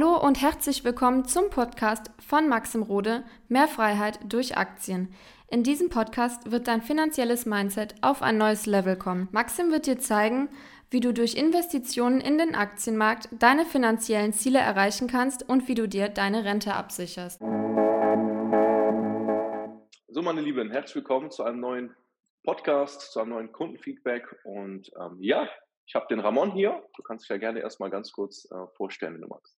Hallo und herzlich willkommen zum Podcast von Maxim Rode Mehr Freiheit durch Aktien. In diesem Podcast wird dein finanzielles Mindset auf ein neues Level kommen. Maxim wird dir zeigen, wie du durch Investitionen in den Aktienmarkt deine finanziellen Ziele erreichen kannst und wie du dir deine Rente absicherst. So, meine Lieben, herzlich willkommen zu einem neuen Podcast, zu einem neuen Kundenfeedback. Und ähm, ja, ich habe den Ramon hier. Du kannst dich ja gerne erstmal ganz kurz äh, vorstellen, wenn du magst.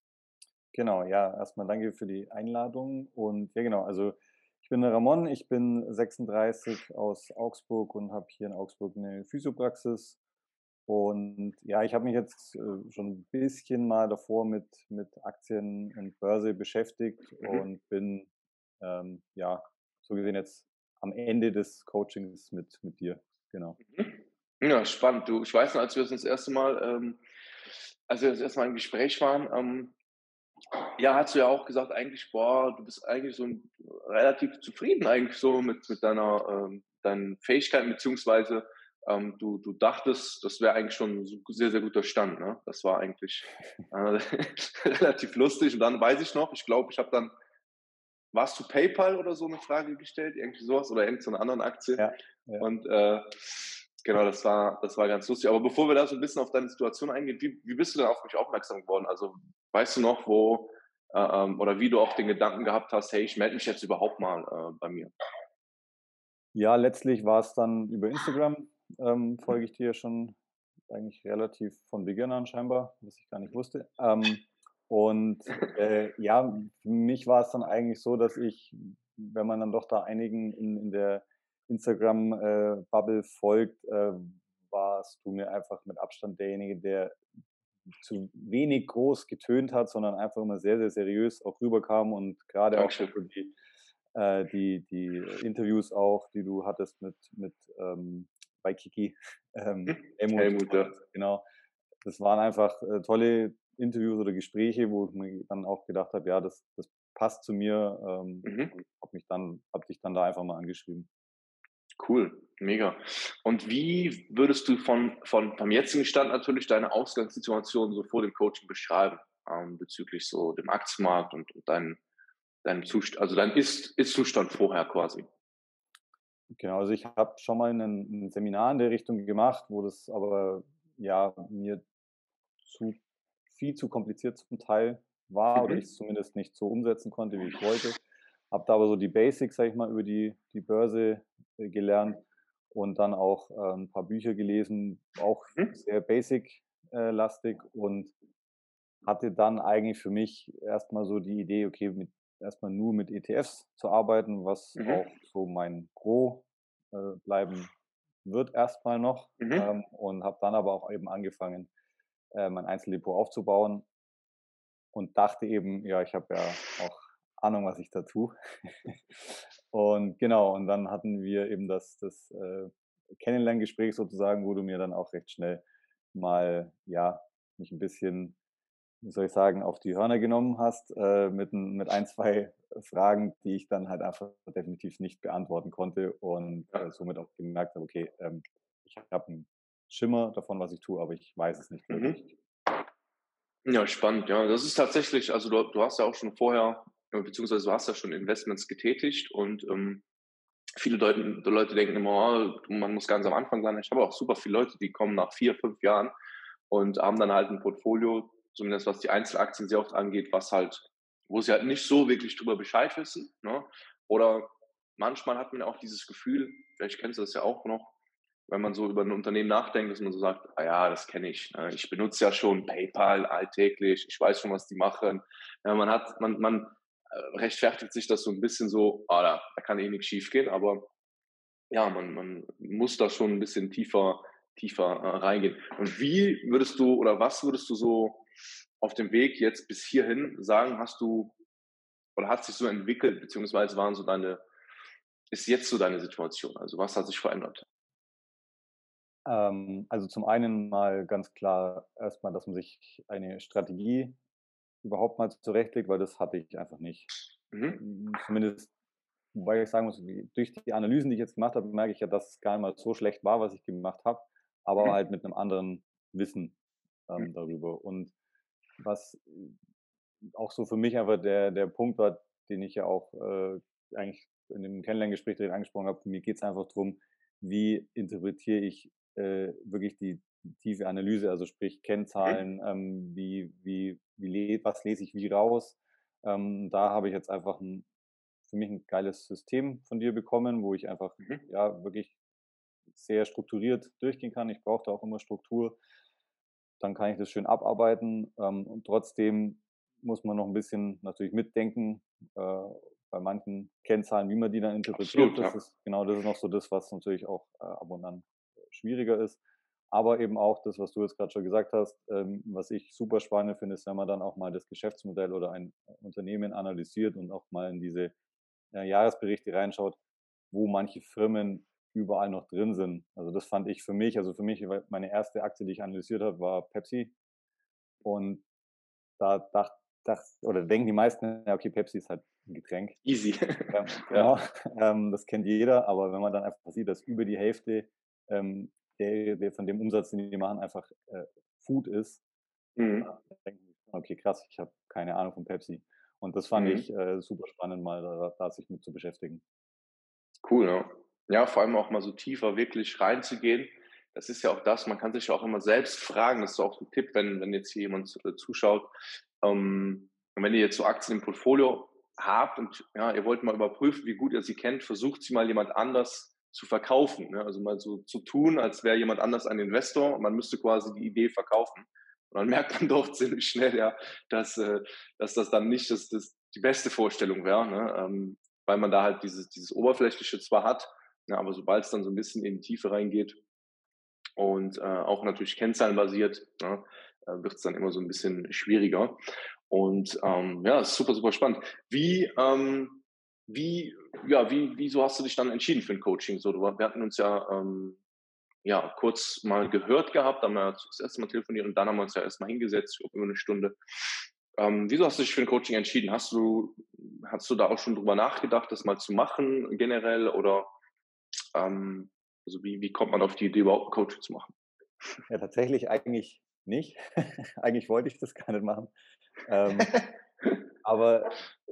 Genau, ja, erstmal danke für die Einladung. Und ja, genau, also ich bin der Ramon, ich bin 36 aus Augsburg und habe hier in Augsburg eine Physiopraxis. Und ja, ich habe mich jetzt äh, schon ein bisschen mal davor mit, mit Aktien und Börse beschäftigt mhm. und bin ähm, ja so gesehen jetzt am Ende des Coachings mit, mit dir. Genau. Mhm. Ja, spannend. Du, ich weiß noch, als wir das erste Mal, ähm, als wir das erste Mal im Gespräch waren, ähm, ja, hast du ja auch gesagt, eigentlich, boah, du bist eigentlich so ein, relativ zufrieden eigentlich so mit, mit deiner, ähm, deinen Fähigkeiten, beziehungsweise ähm, du, du dachtest, das wäre eigentlich schon ein sehr, sehr guter Stand. Ne? Das war eigentlich äh, relativ lustig. Und dann weiß ich noch, ich glaube, ich habe dann, warst du PayPal oder so eine Frage gestellt, irgendwie sowas oder irgendeine so anderen Aktie? Ja, ja. Und äh, Genau, das war, das war ganz lustig. Aber bevor wir da so ein bisschen auf deine Situation eingehen, wie, wie bist du denn auf mich aufmerksam geworden? Also weißt du noch, wo äh, ähm, oder wie du auch den Gedanken gehabt hast, hey, ich melde mich jetzt überhaupt mal äh, bei mir? Ja, letztlich war es dann über Instagram, ähm, folge ich dir schon eigentlich relativ von Beginn an scheinbar, was ich gar nicht wusste. Ähm, und äh, ja, für mich war es dann eigentlich so, dass ich, wenn man dann doch da einigen in, in der Instagram-Bubble folgt, äh, warst du mir einfach mit Abstand derjenige, der zu wenig groß getönt hat, sondern einfach immer sehr, sehr seriös auch rüberkam und gerade Dankeschön. auch die, äh, die, die Interviews auch, die du hattest mit, mit ähm, bei Kiki, ähm, hm, Helmut, Helmut ja. genau. Das waren einfach äh, tolle Interviews oder Gespräche, wo ich mir dann auch gedacht habe, ja, das, das passt zu mir ähm, mhm. und habe mich dann, habe dich dann da einfach mal angeschrieben. Cool, mega. Und wie würdest du von, von vom jetzigen Stand natürlich deine Ausgangssituation so vor dem Coaching beschreiben, ähm, bezüglich so dem Aktienmarkt und, und deinem dein Zustand, also dein Ist-Zustand vorher quasi? Genau, also ich habe schon mal ein, ein, Seminar in der Richtung gemacht, wo das aber ja mir zu viel zu kompliziert zum Teil war mhm. oder ich es zumindest nicht so umsetzen konnte, wie ich wollte. Habe da aber so die Basics, sag ich mal, über die, die Börse gelernt und dann auch äh, ein paar Bücher gelesen, auch mhm. sehr basic-lastig äh, und hatte dann eigentlich für mich erstmal so die Idee, okay, mit, erstmal nur mit ETFs zu arbeiten, was mhm. auch so mein Gros äh, bleiben wird erstmal noch mhm. ähm, und habe dann aber auch eben angefangen, äh, mein Einzeldepot aufzubauen und dachte eben, ja, ich habe ja auch Ahnung, was ich da tue. und genau, und dann hatten wir eben das, das äh, Kennenlerngespräch sozusagen, wo du mir dann auch recht schnell mal, ja, mich ein bisschen, wie soll ich sagen, auf die Hörner genommen hast, äh, mit, mit ein, zwei Fragen, die ich dann halt einfach definitiv nicht beantworten konnte und äh, somit auch gemerkt habe, okay, ähm, ich habe einen Schimmer davon, was ich tue, aber ich weiß es nicht mhm. wirklich. Mhm. Ja, spannend, ja. Das ist tatsächlich, also du, du hast ja auch schon vorher beziehungsweise du hast ja schon Investments getätigt und ähm, viele Leute, Leute denken immer, oh, man muss ganz am Anfang sein. Ich habe auch super viele Leute, die kommen nach vier, fünf Jahren und haben dann halt ein Portfolio, zumindest was die Einzelaktien sehr oft angeht, was halt, wo sie halt nicht so wirklich drüber Bescheid wissen. Ne? Oder manchmal hat man auch dieses Gefühl, vielleicht kennst du das ja auch noch, wenn man so über ein Unternehmen nachdenkt, dass man so sagt, ah ja, das kenne ich. Ne? Ich benutze ja schon PayPal alltäglich, ich weiß schon, was die machen. Ja, man hat, man, man, äh, rechtfertigt sich das so ein bisschen so, ah, da, da kann eh nichts schief gehen, aber ja, man, man muss da schon ein bisschen tiefer, tiefer äh, reingehen. Und wie würdest du oder was würdest du so auf dem Weg jetzt bis hierhin sagen, hast du oder hat sich so entwickelt, beziehungsweise waren so deine, ist jetzt so deine Situation? Also was hat sich verändert? Ähm, also zum einen mal ganz klar erstmal, dass man sich eine Strategie überhaupt mal zurechtlegt, weil das hatte ich einfach nicht. Mhm. Zumindest, wobei ich sagen muss, durch die Analysen, die ich jetzt gemacht habe, merke ich ja, dass es gar nicht mal so schlecht war, was ich gemacht habe, aber mhm. halt mit einem anderen Wissen ähm, mhm. darüber. Und was auch so für mich einfach der, der Punkt war, den ich ja auch äh, eigentlich in dem Kennenlerngespräch direkt angesprochen habe. Mir geht es einfach darum, wie interpretiere ich äh, wirklich die, tiefe Analyse, also sprich. Kennzahlen, ähm, wie, wie, wie was lese ich wie raus. Ähm, da habe ich jetzt einfach ein, für mich ein geiles System von dir bekommen, wo ich einfach mhm. ja wirklich sehr strukturiert durchgehen kann. Ich brauche da auch immer Struktur. Dann kann ich das schön abarbeiten. Ähm, und trotzdem muss man noch ein bisschen natürlich mitdenken äh, bei manchen Kennzahlen, wie man die dann interpretiert. Absolut, das ja. ist genau das ist noch so das, was natürlich auch äh, ab und an schwieriger ist. Aber eben auch das, was du jetzt gerade schon gesagt hast, ähm, was ich super spannend finde, ist, wenn man dann auch mal das Geschäftsmodell oder ein Unternehmen analysiert und auch mal in diese ja, Jahresberichte reinschaut, wo manche Firmen überall noch drin sind. Also das fand ich für mich, also für mich, meine erste Aktie, die ich analysiert habe, war Pepsi. Und da dachte, dachte oder denken die meisten, ja, okay, Pepsi ist halt ein Getränk. Easy. Ähm, genau, ähm, das kennt jeder, aber wenn man dann einfach sieht, dass über die Hälfte ähm, der, der von dem Umsatz, den die machen, einfach äh, Food ist, mhm. die, okay, krass, ich habe keine Ahnung von Pepsi. Und das fand mhm. ich äh, super spannend, mal da, da, sich mit zu beschäftigen. Cool, ja. Ja, vor allem auch mal so tiefer wirklich reinzugehen. Das ist ja auch das, man kann sich ja auch immer selbst fragen, das ist auch ein Tipp, wenn, wenn jetzt hier jemand äh, zuschaut. Ähm, wenn ihr jetzt so Aktien im Portfolio habt und ja, ihr wollt mal überprüfen, wie gut ihr sie kennt, versucht sie mal jemand anders zu verkaufen. Ne? Also mal so zu tun, als wäre jemand anders ein Investor und man müsste quasi die Idee verkaufen. Und dann merkt man doch ziemlich schnell, ja, dass, äh, dass das dann nicht das, das die beste Vorstellung wäre, ne? ähm, weil man da halt dieses, dieses Oberflächliche zwar hat, ne? aber sobald es dann so ein bisschen in die Tiefe reingeht und äh, auch natürlich kennzahlenbasiert, ne? äh, wird es dann immer so ein bisschen schwieriger. Und ähm, ja, super, super spannend. Wie, ähm, wie, ja, wie, wieso hast du dich dann entschieden für ein Coaching? So, wir hatten uns ja, ähm, ja kurz mal gehört gehabt, haben wir das erste Mal telefoniert und dann haben wir uns ja erstmal hingesetzt, ich über eine Stunde. Ähm, wieso hast du dich für ein Coaching entschieden? Hast du, hast du da auch schon drüber nachgedacht, das mal zu machen generell oder ähm, also wie, wie kommt man auf die Idee, überhaupt ein Coaching zu machen? Ja, tatsächlich eigentlich nicht. eigentlich wollte ich das gar nicht machen. Ähm, aber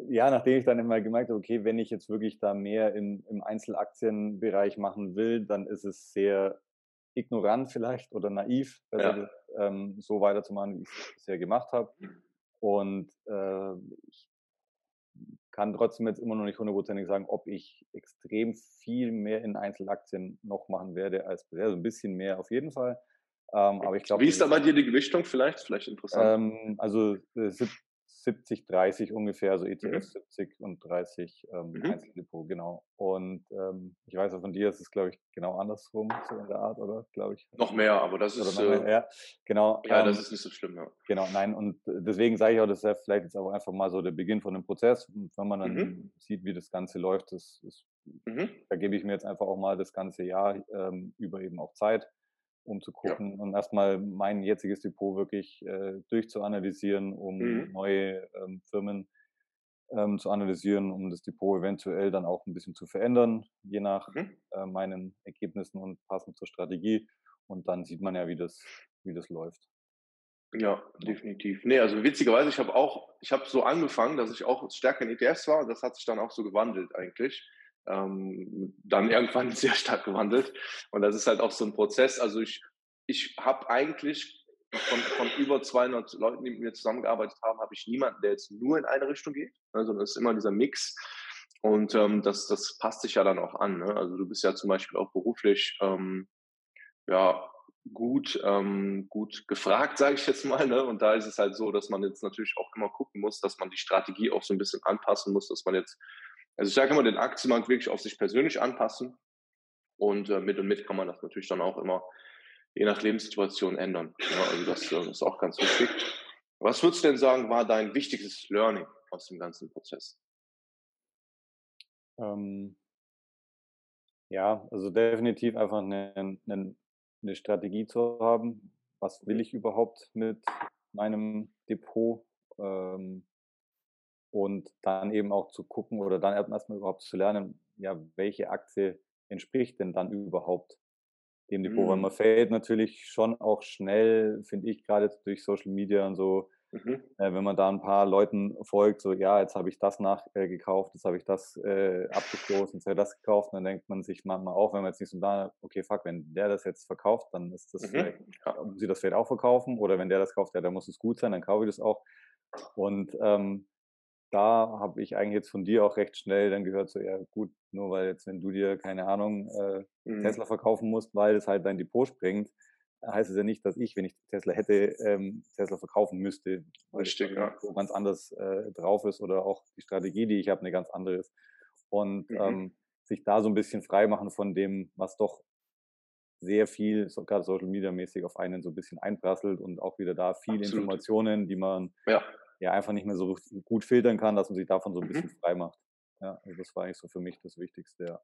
ja, nachdem ich dann immer gemerkt habe, okay, wenn ich jetzt wirklich da mehr im, im Einzelaktienbereich machen will, dann ist es sehr ignorant vielleicht oder naiv, ja. ähm, so weiterzumachen, wie ich es bisher gemacht habe. Und äh, ich kann trotzdem jetzt immer noch nicht hundertprozentig sagen, ob ich extrem viel mehr in Einzelaktien noch machen werde als bisher. Also ein bisschen mehr auf jeden Fall. Ähm, aber ich glaube. Wie ist da bei dir die Gewichtung vielleicht? Vielleicht interessant. Ähm, also äh, 70, 30 ungefähr, also ETF mhm. 70 und 30 ähm, mhm. Einzeldepot, genau. Und ähm, ich weiß auch von dir, ist es, glaube ich, genau andersrum, so in der Art, oder? Glaube ich. Noch mehr, aber das ist. Äh, mehr, ja, genau. Ja, ähm, das ist nicht so schlimm, ja. Genau, nein, und deswegen sage ich auch, das ist ja vielleicht jetzt aber einfach mal so der Beginn von einem Prozess. Und wenn man dann mhm. sieht, wie das Ganze läuft, das, das mhm. da gebe ich mir jetzt einfach auch mal das ganze Jahr ähm, über eben auch Zeit um zu gucken ja. und erstmal mein jetziges Depot wirklich äh, durchzuanalysieren, um mhm. neue ähm, Firmen ähm, zu analysieren, um das Depot eventuell dann auch ein bisschen zu verändern, je nach mhm. äh, meinen Ergebnissen und passend zur Strategie. Und dann sieht man ja, wie das, wie das läuft. Ja, definitiv. Nee, also witzigerweise, ich habe auch, ich habe so angefangen, dass ich auch stärker in ETFs war. Das hat sich dann auch so gewandelt eigentlich ähm, dann irgendwann sehr stark gewandelt. Und das ist halt auch so ein Prozess. Also ich, ich habe eigentlich von, von über 200 Leuten, die mit mir zusammengearbeitet haben, habe ich niemanden, der jetzt nur in eine Richtung geht, ne, sondern es ist immer dieser Mix. Und ähm, das, das passt sich ja dann auch an. Ne? Also du bist ja zum Beispiel auch beruflich ähm, ja, gut, ähm, gut gefragt, sage ich jetzt mal. Ne? Und da ist es halt so, dass man jetzt natürlich auch immer gucken muss, dass man die Strategie auch so ein bisschen anpassen muss, dass man jetzt also ich sage immer, den Aktienmarkt wirklich auf sich persönlich anpassen. Und äh, mit und mit kann man das natürlich dann auch immer je nach Lebenssituation ändern. Ja, also das, das, ist auch ganz wichtig. Was würdest du denn sagen, war dein wichtigstes Learning aus dem ganzen Prozess? Ähm, ja, also definitiv einfach eine, eine, eine Strategie zu haben. Was will ich überhaupt mit meinem Depot? Ähm, und dann eben auch zu gucken oder dann erstmal überhaupt zu lernen, ja, welche Aktie entspricht denn dann überhaupt dem Depot, mhm. weil man fällt natürlich schon auch schnell, finde ich, gerade durch Social Media und so, Mhm. Äh, wenn man da ein paar Leuten folgt, so ja, jetzt habe ich das nachgekauft, äh, jetzt habe ich das äh, abgestoßen, jetzt habe ich das gekauft, dann denkt man sich manchmal auch, wenn man jetzt nicht so da, okay, fuck, wenn der das jetzt verkauft, dann ist das mhm. vielleicht, ja. muss ich das vielleicht auch verkaufen oder wenn der das kauft, ja, dann muss es gut sein, dann kaufe ich das auch. Und ähm, da habe ich eigentlich jetzt von dir auch recht schnell dann gehört, so ja gut, nur weil jetzt, wenn du dir, keine Ahnung, äh, mhm. Tesla verkaufen musst, weil es halt dein Depot sprengt, heißt es ja nicht, dass ich, wenn ich Tesla hätte, ähm, Tesla verkaufen müsste, weil Richtig, ja. so ganz anders äh, drauf ist oder auch die Strategie, die ich habe, eine ganz andere ist. Und mhm. ähm, sich da so ein bisschen frei machen von dem, was doch sehr viel, so, gerade Social Media mäßig, auf einen so ein bisschen einprasselt und auch wieder da viele Absolut. Informationen, die man ja. Ja. einfach nicht mehr so gut filtern kann, dass man sich davon so ein bisschen mhm. frei macht. Ja, also das war eigentlich so für mich das Wichtigste, ja.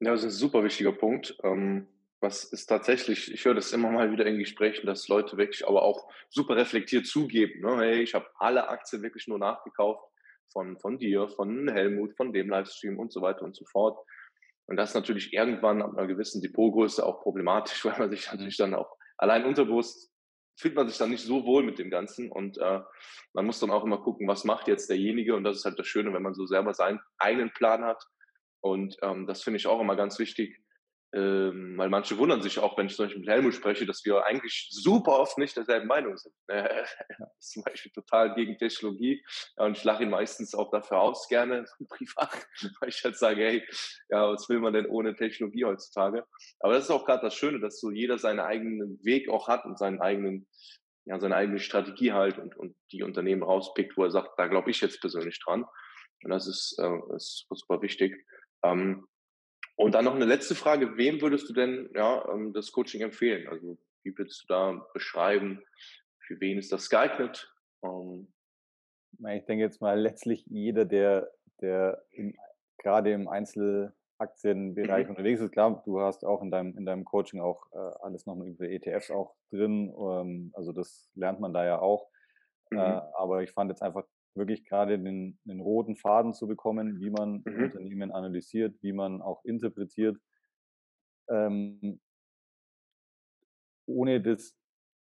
Ja, das ist ein super wichtiger Punkt. Ähm, was ist tatsächlich, ich höre das immer mal wieder in Gesprächen, dass Leute wirklich aber auch super reflektiert zugeben. Ne? Hey, ich habe alle Aktien wirklich nur nachgekauft von, von dir, von Helmut, von dem Livestream und so weiter und so fort. Und das ist natürlich irgendwann ab einer gewissen Depotgröße auch problematisch, weil man sich natürlich dann auch allein unterbewusst fühlt man sich dann nicht so wohl mit dem Ganzen und äh, man muss dann auch immer gucken, was macht jetzt derjenige und das ist halt das Schöne, wenn man so selber seinen eigenen Plan hat und ähm, das finde ich auch immer ganz wichtig, ähm, weil manche wundern sich auch, wenn ich zum Beispiel mit Helmut spreche, dass wir eigentlich super oft nicht derselben Meinung sind. Äh, zum Beispiel total gegen Technologie. Ja, und ich lache ihn meistens auch dafür aus, gerne privat, weil ich halt sage, hey, ja, was will man denn ohne Technologie heutzutage? Aber das ist auch gerade das Schöne, dass so jeder seinen eigenen Weg auch hat und seinen eigenen, ja, seine eigene Strategie halt und, und die Unternehmen rauspickt, wo er sagt, da glaube ich jetzt persönlich dran. Und das ist, äh, ist super wichtig. Ähm, und dann noch eine letzte Frage. Wem würdest du denn ja, ähm, das Coaching empfehlen? Also wie würdest du da beschreiben? Für wen ist das geeignet? Ähm ich denke jetzt mal letztlich jeder, der, der im, gerade im Einzelaktienbereich mhm. unterwegs ist. Klar, du hast auch in deinem, in deinem Coaching auch äh, alles nochmal über ETFs auch drin. Ähm, also das lernt man da ja auch. Äh, mhm. Äh, aber ich fand jetzt einfach wirklich gerade den, den roten Faden zu bekommen, wie man mhm. Unternehmen analysiert, wie man auch interpretiert, ähm, ohne das,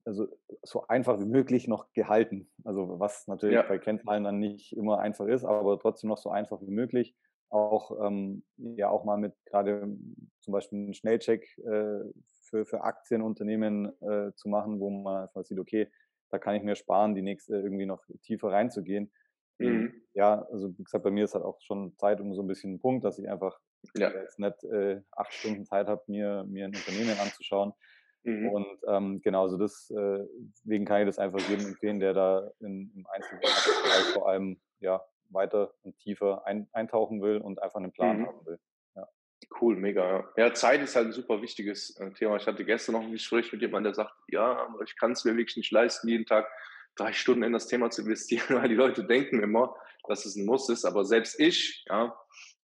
also so einfach wie möglich noch gehalten. Also was natürlich ja. bei Kennzahlen dann nicht immer einfach ist, aber trotzdem noch so einfach wie möglich. Auch ähm, ja auch mal mit gerade zum Beispiel einen Schnellcheck äh, für, für Aktienunternehmen äh, zu machen, wo man einfach sieht, okay, da kann ich mir sparen, die nächste irgendwie noch tiefer reinzugehen. Mhm. Ja, also wie gesagt, bei mir ist halt auch schon Zeit um so ein bisschen ein Punkt, dass ich einfach ja. jetzt nicht äh, acht Stunden Zeit habe, mir, mir ein Unternehmen anzuschauen. Mhm. Und ähm, genau, also das, äh, deswegen kann ich das einfach jedem empfehlen, der da in, im Einzelbereich vor allem ja, weiter und tiefer ein, eintauchen will und einfach einen Plan mhm. haben will. Cool, mega. Ja. Zeit ist halt ein super wichtiges äh, Thema. Ich hatte gestern noch ein Gespräch mit jemandem, der sagt, ja, aber ich kann es mir wirklich nicht leisten, jeden Tag drei Stunden in das Thema zu investieren, weil die Leute denken immer, dass es ein Muss ist. Aber selbst ich ja,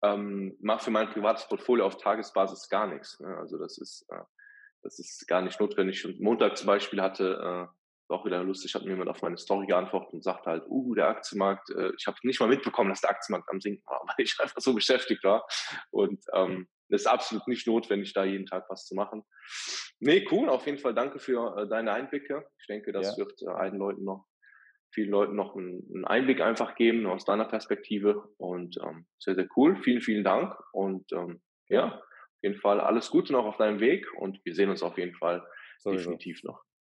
ähm, mache für mein privates Portfolio auf Tagesbasis gar nichts. Ne? Also das ist, äh, das ist gar nicht notwendig. Und Montag zum Beispiel hatte, äh, auch wieder lustig, hat mir jemand auf meine Story geantwortet und sagte halt, uh, der Aktienmarkt, äh, ich habe nicht mal mitbekommen, dass der Aktienmarkt am Sinken war, weil ich einfach so beschäftigt war. Und ähm, das ist absolut nicht notwendig, da jeden Tag was zu machen. Nee, cool. Auf jeden Fall danke für äh, deine Einblicke. Ich denke, das ja. wird äh, allen Leuten noch, vielen Leuten noch einen, einen, Einblick einfach geben aus deiner Perspektive. Und ähm, sehr, sehr cool. Vielen, vielen Dank. Und ähm, ja, auf jeden Fall alles Gute noch auf deinem Weg. Und wir sehen uns auf jeden Fall Sowieso. definitiv noch.